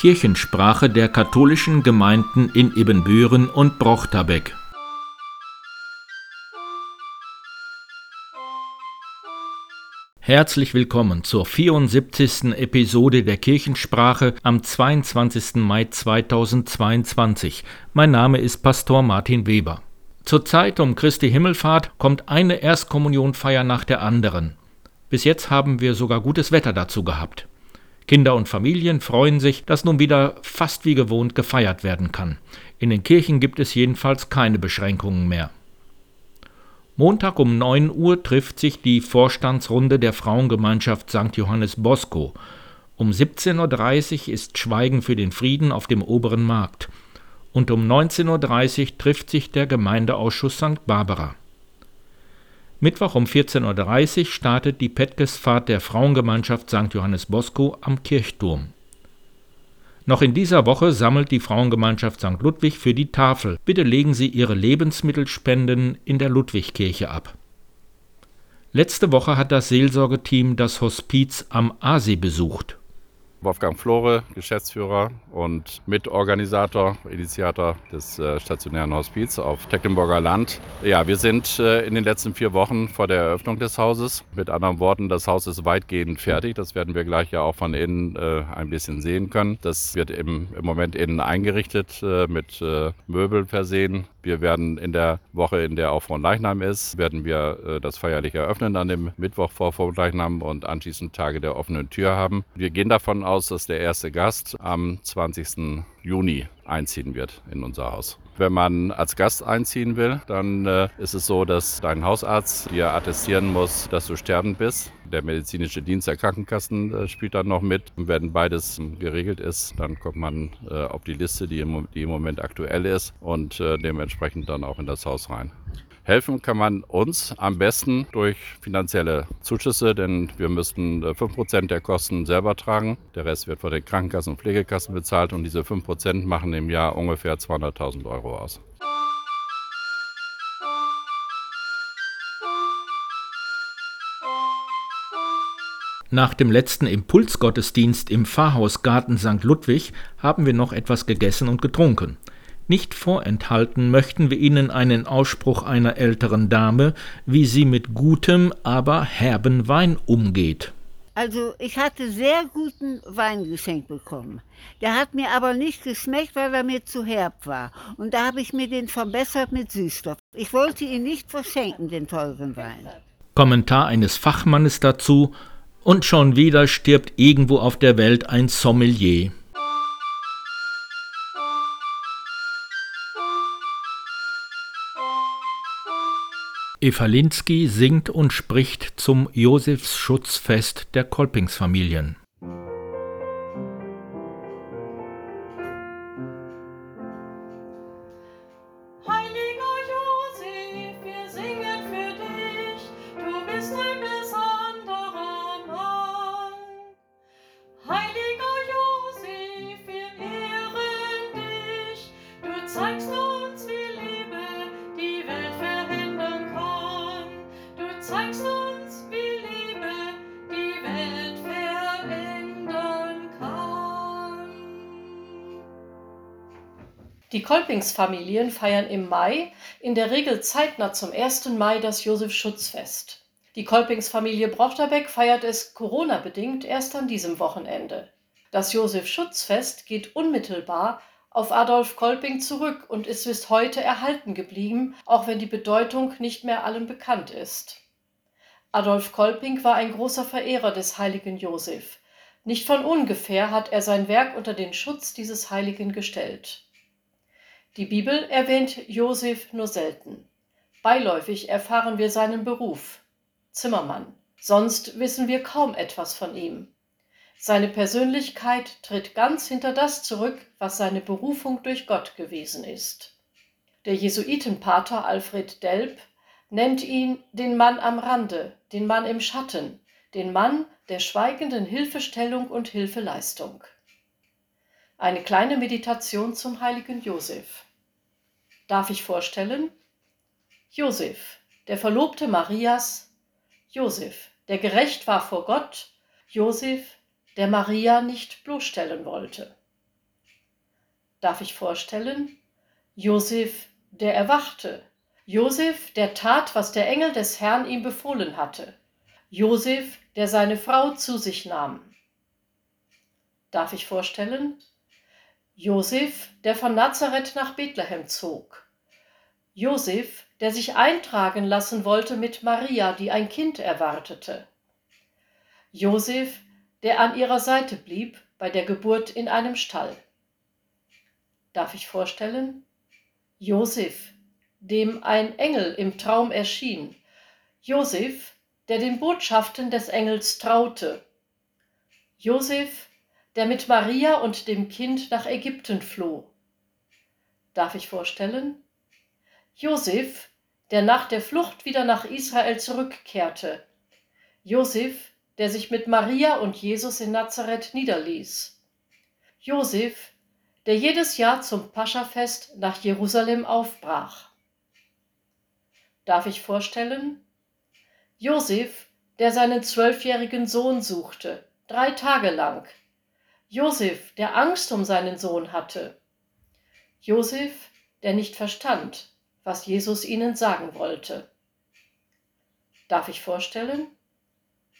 Kirchensprache der katholischen Gemeinden in Ibbenbüren und Brochterbeck. Herzlich willkommen zur 74. Episode der Kirchensprache am 22. Mai 2022. Mein Name ist Pastor Martin Weber. Zur Zeit um Christi Himmelfahrt kommt eine Erstkommunionfeier nach der anderen. Bis jetzt haben wir sogar gutes Wetter dazu gehabt. Kinder und Familien freuen sich, dass nun wieder fast wie gewohnt gefeiert werden kann. In den Kirchen gibt es jedenfalls keine Beschränkungen mehr. Montag um 9 Uhr trifft sich die Vorstandsrunde der Frauengemeinschaft St. Johannes Bosco. Um 17.30 Uhr ist Schweigen für den Frieden auf dem oberen Markt. Und um 19.30 Uhr trifft sich der Gemeindeausschuss St. Barbara. Mittwoch um 14.30 Uhr startet die Petkesfahrt der Frauengemeinschaft St. Johannes Bosco am Kirchturm. Noch in dieser Woche sammelt die Frauengemeinschaft St. Ludwig für die Tafel. Bitte legen Sie Ihre Lebensmittelspenden in der Ludwigkirche ab. Letzte Woche hat das Seelsorgeteam das Hospiz am Aasee besucht. Wolfgang Flore, Geschäftsführer und Mitorganisator, Initiator des äh, stationären Hospiz auf Tecklenburger Land. Ja, wir sind äh, in den letzten vier Wochen vor der Eröffnung des Hauses. Mit anderen Worten, das Haus ist weitgehend fertig. Das werden wir gleich ja auch von innen äh, ein bisschen sehen können. Das wird im, Moment innen eingerichtet, mit Möbeln versehen. Wir werden in der Woche, in der auch Leichnam ist, werden wir äh, das feierlich eröffnen an dem Mittwoch vor Leichnam und anschließend Tage der offenen Tür haben. Wir gehen davon aus, dass der erste Gast am 20. Juni einziehen wird in unser Haus. Wenn man als Gast einziehen will, dann äh, ist es so, dass dein Hausarzt dir attestieren muss, dass du sterbend bist. Der medizinische Dienst der Krankenkassen äh, spielt dann noch mit. Und wenn beides geregelt ist, dann kommt man äh, auf die Liste, die im, Moment aktuell ist und dementsprechend dann auch in das Haus rein. Helfen kann man uns am besten durch finanzielle Zuschüsse, denn wir müssten 5% äh, der Kosten selber tragen. Der Rest wird von den Krankenkassen und Pflegekassen bezahlt und diese 5% machen im Jahr ungefähr 200.000 Euro aus. Nach dem letzten Impulsgottesdienst im Pfarrhausgarten St. Ludwig haben wir noch etwas gegessen und getrunken. Nicht vorenthalten möchten wir Ihnen einen Ausspruch einer älteren Dame, wie sie mit gutem, aber herben Wein umgeht. Also ich hatte sehr guten Wein geschenkt bekommen. Der hat mir aber nicht geschmeckt, weil er mir zu herb war. Und da habe ich mir den verbessert mit Süßstoff. Ich wollte ihn nicht verschenken, den teuren Wein. Kommentar eines Fachmannes dazu. Und schon wieder stirbt irgendwo auf der Welt ein Sommelier. Eva Linsky singt und spricht zum Josefsschutzfest der Kolpingsfamilien. Die Kolpingsfamilien feiern im Mai, in der Regel zeitnah zum 1. Mai, das Josef-Schutzfest. Die Kolpingsfamilie Brochterbeck feiert es Corona-bedingt erst an diesem Wochenende. Das Josef-Schutzfest geht unmittelbar auf Adolf Kolping zurück und ist bis heute erhalten geblieben, auch wenn die Bedeutung nicht mehr allen bekannt ist. Adolf Kolping war ein großer Verehrer des heiligen Josef. Nicht von ungefähr hat er sein Werk unter den Schutz dieses Heiligen gestellt. Die Bibel erwähnt Josef nur selten. Beiläufig erfahren wir seinen Beruf Zimmermann. Sonst wissen wir kaum etwas von ihm. Seine Persönlichkeit tritt ganz hinter das zurück, was seine Berufung durch Gott gewesen ist. Der Jesuitenpater Alfred Delp nennt ihn den Mann am Rande, den Mann im Schatten, den Mann der schweigenden Hilfestellung und Hilfeleistung. Eine kleine Meditation zum heiligen Josef. Darf ich vorstellen? Josef, der Verlobte Marias, Josef, der gerecht war vor Gott, Josef, der Maria nicht bloßstellen wollte. Darf ich vorstellen? Josef, der erwachte. Josef, der tat, was der Engel des Herrn ihm befohlen hatte. Josef, der seine Frau zu sich nahm. Darf ich vorstellen? Josef, der von Nazareth nach Bethlehem zog. Josef, der sich eintragen lassen wollte mit Maria, die ein Kind erwartete. Josef, der an ihrer Seite blieb bei der Geburt in einem Stall. Darf ich vorstellen? Josef, dem ein Engel im Traum erschien. Josef, der den Botschaften des Engels traute. Josef, der mit Maria und dem Kind nach Ägypten floh. Darf ich vorstellen? Josef, der nach der Flucht wieder nach Israel zurückkehrte. Josef, der sich mit Maria und Jesus in Nazareth niederließ. Josef, der jedes Jahr zum Paschafest nach Jerusalem aufbrach. Darf ich vorstellen? Josef, der seinen zwölfjährigen Sohn suchte, drei Tage lang, Josef, der Angst um seinen Sohn hatte. Josef, der nicht verstand, was Jesus ihnen sagen wollte. Darf ich vorstellen?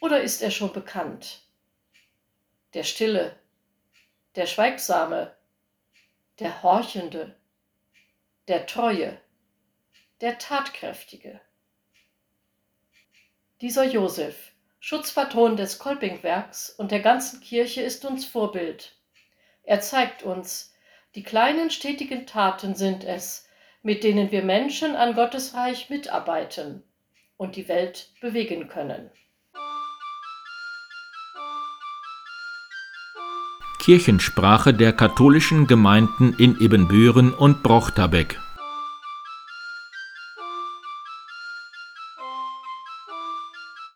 Oder ist er schon bekannt? Der Stille, der Schweigsame, der Horchende, der Treue, der Tatkräftige. Dieser Josef, Schutzpatron des Kolpingwerks und der ganzen Kirche ist uns Vorbild. Er zeigt uns, die kleinen stetigen Taten sind es, mit denen wir Menschen an Gottes Reich mitarbeiten und die Welt bewegen können. Kirchensprache der katholischen Gemeinden in Ibbenbüren und Brochterbeck